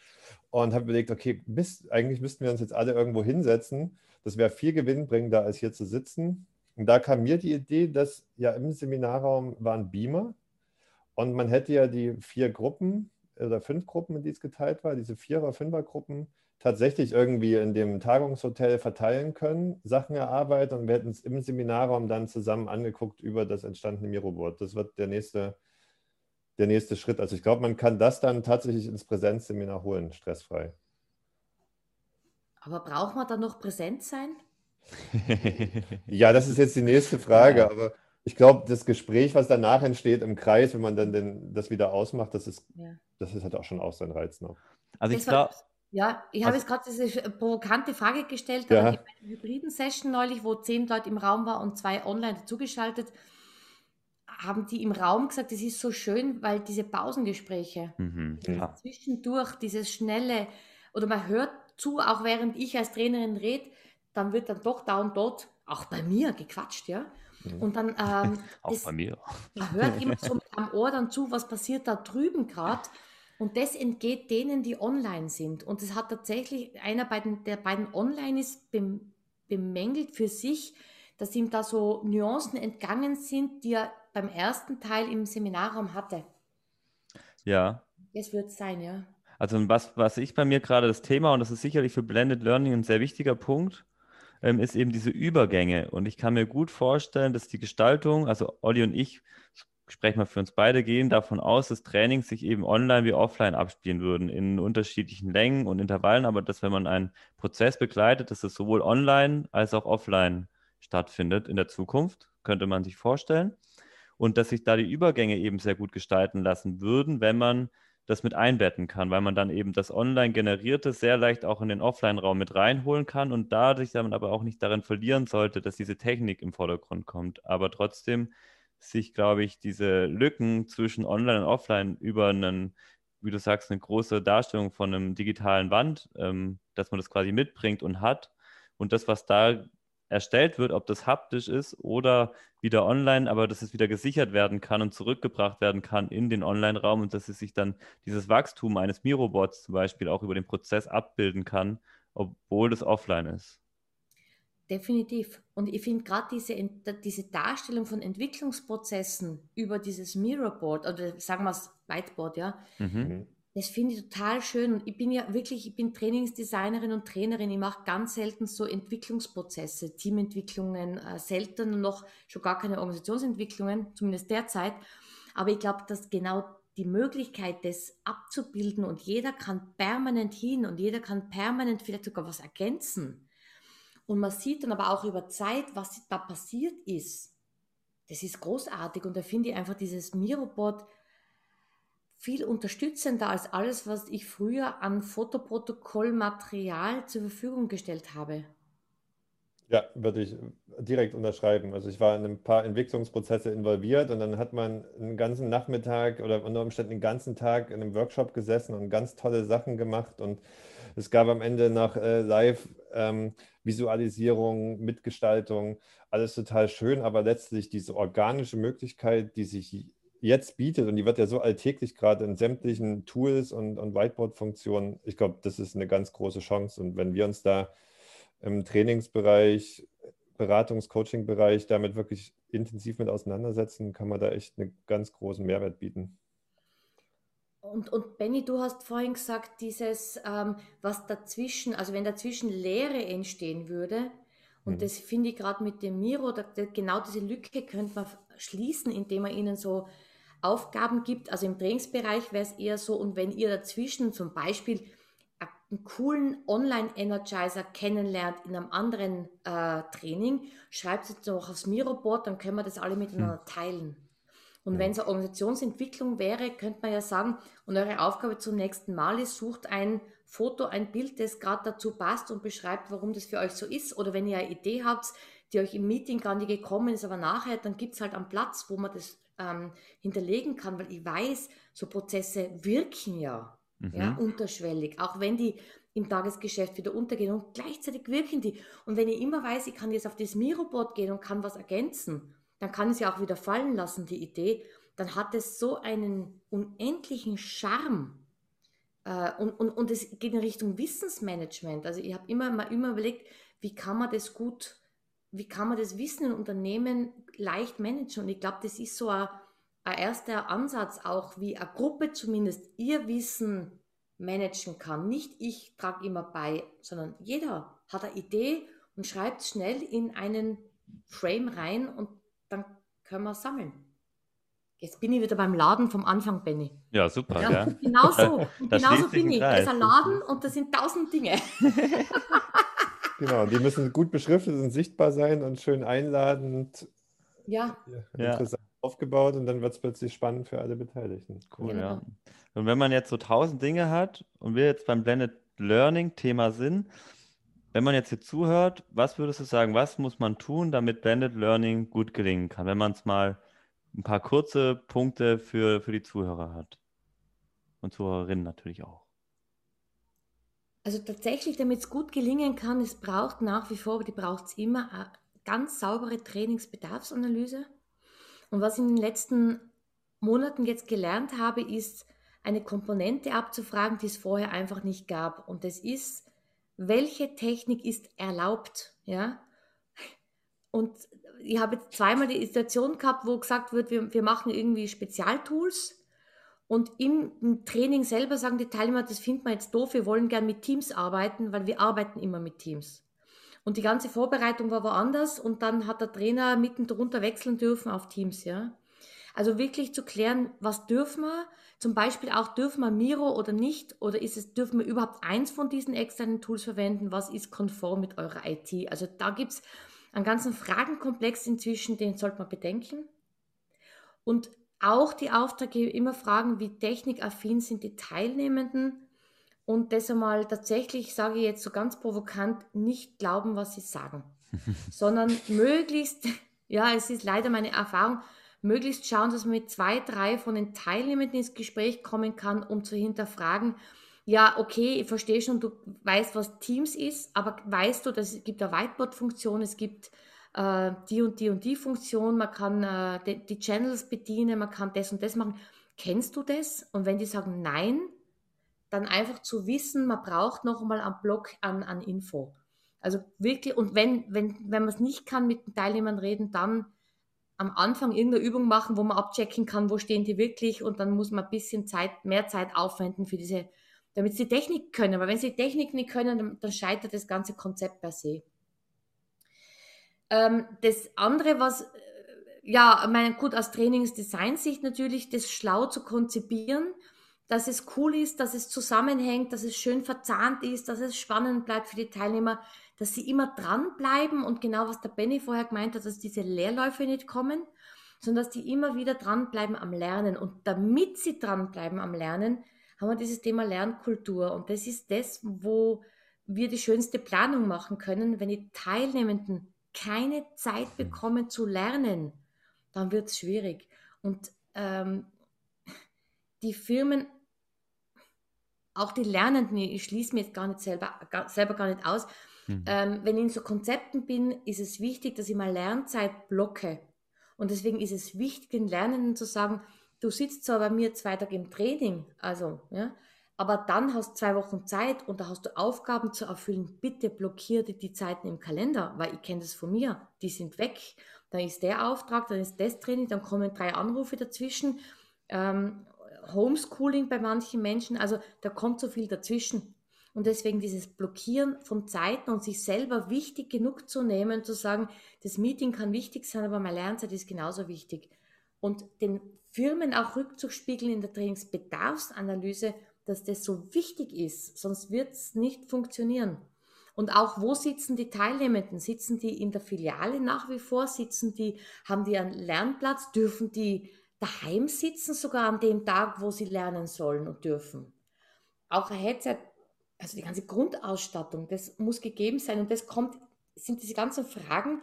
Und habe überlegt, okay, Mist, eigentlich müssten wir uns jetzt alle irgendwo hinsetzen. Das wäre viel gewinnbringender, als hier zu sitzen. Und da kam mir die Idee, dass ja im Seminarraum waren Beamer und man hätte ja die vier Gruppen oder fünf Gruppen, in die es geteilt war, diese Vierer-, Fünfer-Gruppen, tatsächlich irgendwie in dem Tagungshotel verteilen können, Sachen erarbeiten und wir hätten es im Seminarraum dann zusammen angeguckt über das entstandene Miroboard. Das wird der nächste, der nächste Schritt. Also ich glaube, man kann das dann tatsächlich ins Präsenzseminar holen, stressfrei. Aber braucht man dann noch präsent sein? ja, das ist jetzt die nächste Frage, ja. aber ich glaube, das Gespräch, was danach entsteht im Kreis, wenn man dann den, das wieder ausmacht, das ist, ja. das ist halt auch schon auch sein Reiz noch. Also ich glaube, ja, ich habe also, jetzt gerade diese provokante Frage gestellt, ja. aber in einer hybriden Session neulich, wo zehn Leute im Raum waren und zwei online dazugeschaltet, haben die im Raum gesagt, es ist so schön, weil diese Pausengespräche, mhm, ja. zwischendurch, dieses schnelle, oder man hört zu, auch während ich als Trainerin rede, dann wird dann doch da und dort, auch bei mir, gequatscht, ja. Mhm. Und dann ähm, auch das, bei mir. Man hört immer so am Ohr dann zu, was passiert da drüben gerade. Und das entgeht denen, die online sind. Und es hat tatsächlich einer bei den, der beiden online ist, bemängelt für sich, dass ihm da so Nuancen entgangen sind, die er beim ersten Teil im Seminarraum hatte. Ja. Das wird es sein, ja. Also was, was ich bei mir gerade das Thema, und das ist sicherlich für Blended Learning ein sehr wichtiger Punkt, ähm, ist eben diese Übergänge. Und ich kann mir gut vorstellen, dass die Gestaltung, also Olli und ich sprechen wir für uns beide, gehen davon aus, dass Trainings sich eben online wie offline abspielen würden, in unterschiedlichen Längen und Intervallen, aber dass wenn man einen Prozess begleitet, dass es sowohl online als auch offline stattfindet in der Zukunft, könnte man sich vorstellen. Und dass sich da die Übergänge eben sehr gut gestalten lassen würden, wenn man das mit einbetten kann, weil man dann eben das online generierte sehr leicht auch in den Offline-Raum mit reinholen kann und dadurch dann aber auch nicht darin verlieren sollte, dass diese Technik im Vordergrund kommt. Aber trotzdem sich, glaube ich, diese Lücken zwischen Online und Offline über einen, wie du sagst, eine große Darstellung von einem digitalen Wand, ähm, dass man das quasi mitbringt und hat. Und das, was da erstellt wird, ob das haptisch ist oder wieder online, aber dass es wieder gesichert werden kann und zurückgebracht werden kann in den Online-Raum und dass es sich dann dieses Wachstum eines Mirobots zum Beispiel auch über den Prozess abbilden kann, obwohl das offline ist. Definitiv. Und ich finde gerade diese, diese Darstellung von Entwicklungsprozessen über dieses Mirrorboard oder sagen wir es Whiteboard, ja, mhm. Das finde ich total schön. Und ich bin ja wirklich, ich bin Trainingsdesignerin und Trainerin. Ich mache ganz selten so Entwicklungsprozesse, Teamentwicklungen, äh, selten noch schon gar keine Organisationsentwicklungen, zumindest derzeit. Aber ich glaube, dass genau die Möglichkeit, das abzubilden und jeder kann permanent hin und jeder kann permanent vielleicht sogar was ergänzen und man sieht dann aber auch über Zeit, was da passiert ist. Das ist großartig und da finde ich einfach dieses Mirobot viel unterstützender als alles, was ich früher an Fotoprotokollmaterial zur Verfügung gestellt habe. Ja, würde ich direkt unterschreiben. Also ich war in ein paar Entwicklungsprozesse involviert und dann hat man einen ganzen Nachmittag oder unter Umständen den ganzen Tag in einem Workshop gesessen und ganz tolle Sachen gemacht und es gab am Ende noch äh, Live-Visualisierung, ähm, Mitgestaltung, alles total schön, aber letztlich diese organische Möglichkeit, die sich jetzt bietet und die wird ja so alltäglich gerade in sämtlichen Tools und, und Whiteboard-Funktionen, ich glaube, das ist eine ganz große Chance. Und wenn wir uns da im Trainingsbereich, Beratungs-, Coaching-Bereich damit wirklich intensiv mit auseinandersetzen, kann man da echt einen ganz großen Mehrwert bieten. Und, und Benny, du hast vorhin gesagt, dieses, ähm, was dazwischen, also wenn dazwischen Leere entstehen würde, und mhm. das finde ich gerade mit dem Miro, da, genau diese Lücke könnte man schließen, indem man ihnen so Aufgaben gibt. Also im Trainingsbereich wäre es eher so, und wenn ihr dazwischen zum Beispiel eine einen coolen Online-Energizer kennenlernt in einem anderen äh, Training, schreibt es doch aufs Miroboard, dann können wir das alle miteinander hm. teilen. Und ja. wenn es eine Organisationsentwicklung wäre, könnte man ja sagen, und eure Aufgabe zum nächsten Mal ist, sucht ein Foto, ein Bild, das gerade dazu passt und beschreibt, warum das für euch so ist. Oder wenn ihr eine Idee habt, die euch im Meeting gar nicht gekommen ist, aber nachher, dann gibt es halt einen Platz, wo man das ähm, hinterlegen kann, weil ich weiß, so Prozesse wirken ja, mhm. ja, unterschwellig, auch wenn die im Tagesgeschäft wieder untergehen und gleichzeitig wirken die. Und wenn ich immer weiß, ich kann jetzt auf das Miroboard gehen und kann was ergänzen, dann kann ich sie auch wieder fallen lassen, die Idee, dann hat es so einen unendlichen Charme. Äh, und, und, und es geht in Richtung Wissensmanagement. Also ich habe immer mal immer überlegt, wie kann man das gut wie kann man das Wissen in Unternehmen leicht managen? Und ich glaube, das ist so ein, ein erster Ansatz auch, wie eine Gruppe zumindest ihr Wissen managen kann. Nicht ich trage immer bei, sondern jeder hat eine Idee und schreibt schnell in einen Frame rein und dann können wir sammeln. Jetzt bin ich wieder beim Laden vom Anfang, Benny. Ja, super. Ja, ja. Genau so. Und genauso bin ich. Es ist ein Laden und da sind tausend Dinge. Genau, die müssen gut beschriftet und sichtbar sein und schön einladend. Ja. Interessant ja. aufgebaut und dann wird es plötzlich spannend für alle Beteiligten. Cool, genau. ja. Und wenn man jetzt so tausend Dinge hat und wir jetzt beim Blended Learning Thema sind, wenn man jetzt hier zuhört, was würdest du sagen, was muss man tun, damit Blended Learning gut gelingen kann, wenn man es mal ein paar kurze Punkte für, für die Zuhörer hat und Zuhörerinnen natürlich auch? Also tatsächlich, damit es gut gelingen kann, es braucht nach wie vor, die braucht es immer, eine ganz saubere Trainingsbedarfsanalyse. Und was ich in den letzten Monaten jetzt gelernt habe, ist, eine Komponente abzufragen, die es vorher einfach nicht gab. Und das ist, welche Technik ist erlaubt? Ja? Und ich habe jetzt zweimal die Situation gehabt, wo gesagt wird, wir, wir machen irgendwie Spezialtools und im Training selber sagen die Teilnehmer, das finden wir jetzt doof, wir wollen gern mit Teams arbeiten, weil wir arbeiten immer mit Teams. Und die ganze Vorbereitung war woanders und dann hat der Trainer mitten drunter wechseln dürfen auf Teams, ja. Also wirklich zu klären, was dürfen wir? Zum Beispiel auch, dürfen wir Miro oder nicht? Oder ist es, dürfen wir überhaupt eins von diesen externen Tools verwenden? Was ist konform mit eurer IT? Also da gibt es einen ganzen Fragenkomplex inzwischen, den sollte man bedenken. Und auch die Auftraggeber immer fragen, wie technikaffin sind die Teilnehmenden und das einmal tatsächlich, sage ich jetzt so ganz provokant, nicht glauben, was sie sagen, sondern möglichst, ja, es ist leider meine Erfahrung, möglichst schauen, dass man mit zwei, drei von den Teilnehmenden ins Gespräch kommen kann, um zu hinterfragen, ja, okay, ich verstehe schon, du weißt, was Teams ist, aber weißt du, dass es gibt eine Whiteboard-Funktion, es gibt äh, die und die und die Funktion, man kann äh, die, die, Channels bedienen, man kann das und das machen. Kennst du das? Und wenn die sagen nein, dann einfach zu wissen, man braucht noch einmal einen Block an, an Info. Also wirklich, und wenn, wenn, wenn man es nicht kann, mit den Teilnehmern reden, dann am Anfang irgendeine Übung machen, wo man abchecken kann, wo stehen die wirklich und dann muss man ein bisschen Zeit, mehr Zeit aufwenden für diese, damit sie Technik können. Aber wenn sie Technik nicht können, dann, dann scheitert das ganze Konzept per se. Ähm, das andere, was, äh, ja, mein, gut, aus Trainingsdesign-Sicht natürlich, das schlau zu konzipieren, dass es cool ist, dass es zusammenhängt, dass es schön verzahnt ist, dass es spannend bleibt für die Teilnehmer, dass sie immer dranbleiben und genau was der Benny vorher gemeint hat, dass diese Leerläufe nicht kommen, sondern dass die immer wieder dranbleiben am Lernen. Und damit sie dranbleiben am Lernen, haben wir dieses Thema Lernkultur. Und das ist das, wo wir die schönste Planung machen können, wenn die Teilnehmenden keine Zeit bekommen zu lernen, dann wird es schwierig. Und ähm, die Firmen, auch die Lernenden, ich schließe mir jetzt gar nicht selber, gar, selber gar nicht aus, mhm. ähm, wenn ich in so Konzepten bin, ist es wichtig, dass ich mal Lernzeit blocke. Und deswegen ist es wichtig, den Lernenden zu sagen, du sitzt zwar bei mir zwei Tage im Training, also, ja, aber dann hast du zwei Wochen Zeit und da hast du Aufgaben zu erfüllen. Bitte blockiere die Zeiten im Kalender, weil ich kenne das von mir. Die sind weg. Dann ist der Auftrag, dann ist das Training, dann kommen drei Anrufe dazwischen. Ähm, Homeschooling bei manchen Menschen, also da kommt so viel dazwischen. Und deswegen dieses Blockieren von Zeiten und sich selber wichtig genug zu nehmen, zu sagen, das Meeting kann wichtig sein, aber meine Lernzeit ist genauso wichtig. Und den Firmen auch Rückzug spiegeln in der Trainingsbedarfsanalyse, dass das so wichtig ist, sonst wird es nicht funktionieren. Und auch, wo sitzen die Teilnehmenden? Sitzen die in der Filiale nach wie vor? Sitzen die, haben die einen Lernplatz? Dürfen die daheim sitzen, sogar an dem Tag, wo sie lernen sollen und dürfen? Auch ein Headset, also die ganze Grundausstattung, das muss gegeben sein. Und das kommt, sind diese ganzen Fragen,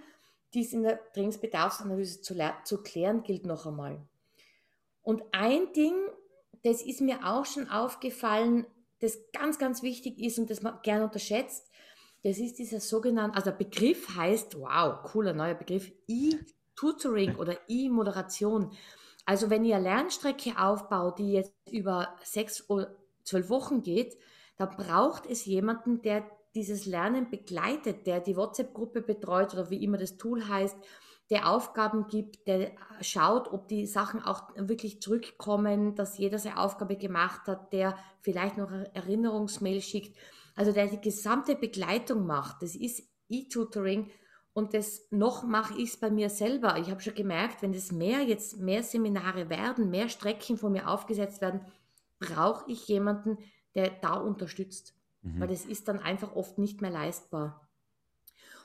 die es in der Trainingsbedarfsanalyse zu, zu klären gilt noch einmal. Und ein Ding, das ist mir auch schon aufgefallen, das ganz, ganz wichtig ist und das man gerne unterschätzt, das ist dieser sogenannte, also der Begriff heißt, wow, cooler neuer Begriff, E-Tutoring oder E-Moderation. Also wenn ihr Lernstrecke aufbaut, die jetzt über sechs oder zwölf Wochen geht, da braucht es jemanden, der dieses Lernen begleitet, der die WhatsApp-Gruppe betreut oder wie immer das Tool heißt, der Aufgaben gibt, der schaut, ob die Sachen auch wirklich zurückkommen, dass jeder seine Aufgabe gemacht hat, der vielleicht noch eine Erinnerungsmail schickt. Also der die gesamte Begleitung macht. Das ist E-Tutoring und das noch mache ich es bei mir selber. Ich habe schon gemerkt, wenn es mehr jetzt mehr Seminare werden, mehr Strecken von mir aufgesetzt werden, brauche ich jemanden, der da unterstützt. Mhm. Weil das ist dann einfach oft nicht mehr leistbar.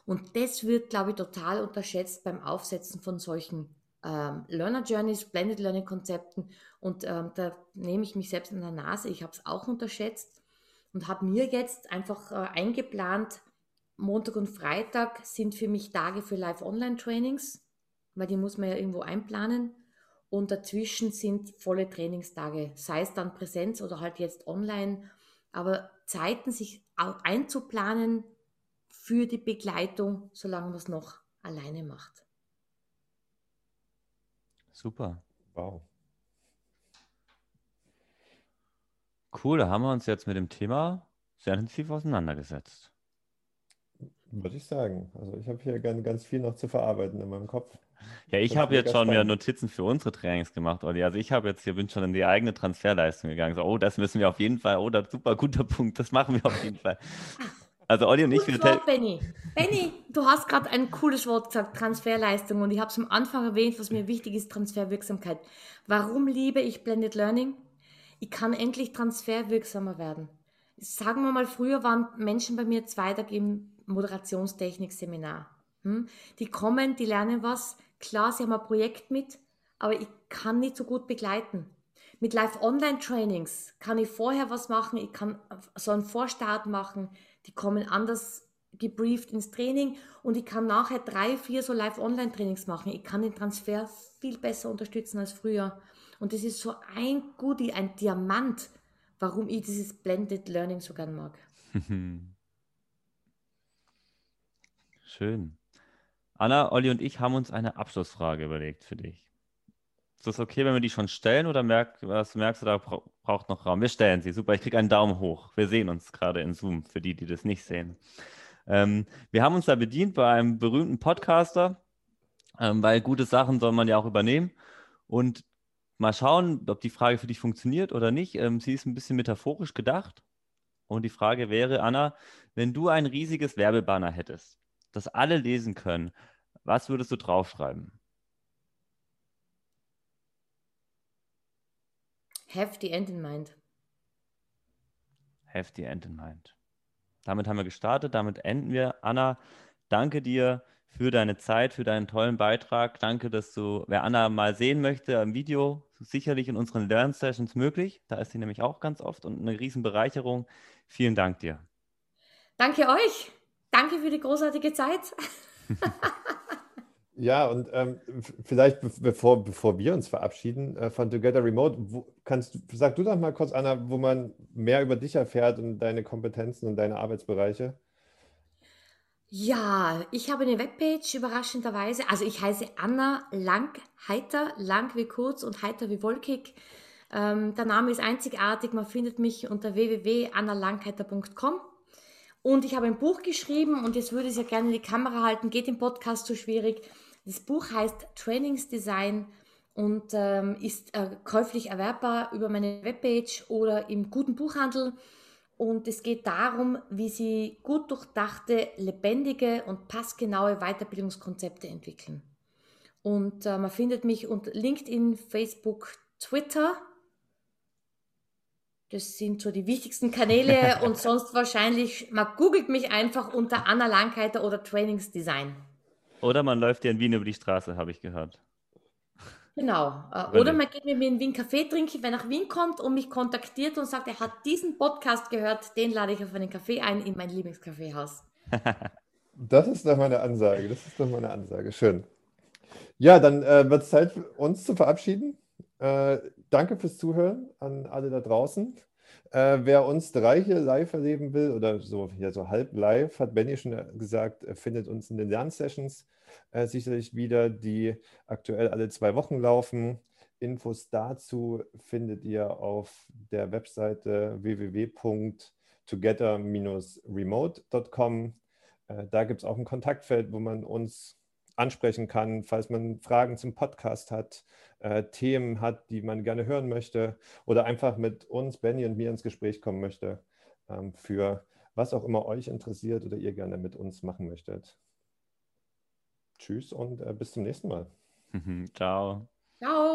Und das wird, glaube ich, total unterschätzt beim Aufsetzen von solchen ähm, Learner Journeys, Blended Learning Konzepten. Und ähm, da nehme ich mich selbst an der Nase. Ich habe es auch unterschätzt und habe mir jetzt einfach äh, eingeplant, Montag und Freitag sind für mich Tage für Live-Online-Trainings, weil die muss man ja irgendwo einplanen. Und dazwischen sind volle Trainingstage, sei es dann Präsenz oder halt jetzt online. Aber Zeiten sich einzuplanen für die Begleitung, solange man es noch alleine macht. Super. Wow. Cool, da haben wir uns jetzt mit dem Thema sehr intensiv auseinandergesetzt. Würde ich sagen. Also ich habe hier ganz viel noch zu verarbeiten in meinem Kopf. Ja, ich habe jetzt schon wieder Notizen für unsere Trainings gemacht, Olli. Also ich habe jetzt hier bin schon in die eigene Transferleistung gegangen. So, oh, das müssen wir auf jeden Fall. Oh, das ist super guter Punkt. Das machen wir auf jeden Fall. Also Olli und ich. Gutes Wort, Benny. Benny, du hast gerade ein cooles Wort gesagt, Transferleistung. Und ich habe es am Anfang erwähnt, was mir wichtig ist, Transferwirksamkeit. Warum liebe ich Blended Learning? ich kann endlich transferwirksamer werden. Sagen wir mal, früher waren Menschen bei mir zwei Tage im Moderationstechnik-Seminar. Hm? Die kommen, die lernen was. Klar, sie haben ein Projekt mit, aber ich kann nicht so gut begleiten. Mit Live-Online-Trainings kann ich vorher was machen, ich kann so einen Vorstart machen, die kommen anders gebrieft ins Training und ich kann nachher drei, vier so Live-Online-Trainings machen. Ich kann den Transfer viel besser unterstützen als früher. Und das ist so ein Goodie, ein Diamant, warum ich dieses Blended Learning so gern mag. Schön. Anna, Olli und ich haben uns eine Abschlussfrage überlegt für dich. Ist das okay, wenn wir die schon stellen oder merk, was merkst du, da braucht noch Raum? Wir stellen sie. Super, ich kriege einen Daumen hoch. Wir sehen uns gerade in Zoom, für die, die das nicht sehen. Ähm, wir haben uns da bedient bei einem berühmten Podcaster, ähm, weil gute Sachen soll man ja auch übernehmen. Und Mal schauen, ob die Frage für dich funktioniert oder nicht. Ähm, sie ist ein bisschen metaphorisch gedacht. Und die Frage wäre, Anna, wenn du ein riesiges Werbebanner hättest, das alle lesen können, was würdest du draufschreiben? Have the end in mind. Have the end in mind. Damit haben wir gestartet, damit enden wir. Anna, danke dir für deine Zeit, für deinen tollen Beitrag. Danke, dass du, wer Anna mal sehen möchte im Video, sicherlich in unseren Lern-Sessions möglich. Da ist sie nämlich auch ganz oft und eine Riesenbereicherung. Vielen Dank dir. Danke euch. Danke für die großartige Zeit. ja, und ähm, vielleicht bevor, bevor wir uns verabschieden äh, von Together Remote, wo, kannst, sag du doch mal kurz, Anna, wo man mehr über dich erfährt und deine Kompetenzen und deine Arbeitsbereiche. Ja, ich habe eine Webpage überraschenderweise. Also ich heiße Anna Langheiter, lang wie kurz und heiter wie wolkig. Ähm, der Name ist einzigartig. Man findet mich unter www.annalangheiter.com. Und ich habe ein Buch geschrieben und jetzt würde ich es ja gerne in die Kamera halten. Geht im Podcast so schwierig. Das Buch heißt Trainingsdesign und ähm, ist äh, käuflich erwerbbar über meine Webpage oder im guten Buchhandel. Und es geht darum, wie Sie gut durchdachte, lebendige und passgenaue Weiterbildungskonzepte entwickeln. Und äh, man findet mich unter LinkedIn, Facebook, Twitter. Das sind so die wichtigsten Kanäle und sonst wahrscheinlich, man googelt mich einfach unter Anna Langheiter oder Trainingsdesign. Oder man läuft ja in Wien über die Straße, habe ich gehört. Genau. Oder man geht mit mir in Wien Kaffee trinken, wenn er nach Wien kommt und mich kontaktiert und sagt, er hat diesen Podcast gehört, den lade ich auf einen Kaffee ein in mein Lieblingskaffeehaus. das ist doch meine Ansage. Das ist doch meine Ansage. Schön. Ja, dann äh, wird es Zeit, uns zu verabschieden. Äh, danke fürs Zuhören an alle da draußen. Äh, wer uns drei hier live erleben will oder so, ja, so halb live, hat Benny schon gesagt, findet uns in den Lernsessions äh, sicherlich wieder, die aktuell alle zwei Wochen laufen. Infos dazu findet ihr auf der Webseite www.together-remote.com. Äh, da gibt es auch ein Kontaktfeld, wo man uns ansprechen kann, falls man Fragen zum Podcast hat, äh, Themen hat, die man gerne hören möchte oder einfach mit uns, Benny und mir ins Gespräch kommen möchte ähm, für was auch immer euch interessiert oder ihr gerne mit uns machen möchtet. Tschüss und äh, bis zum nächsten Mal. Ciao. Ciao.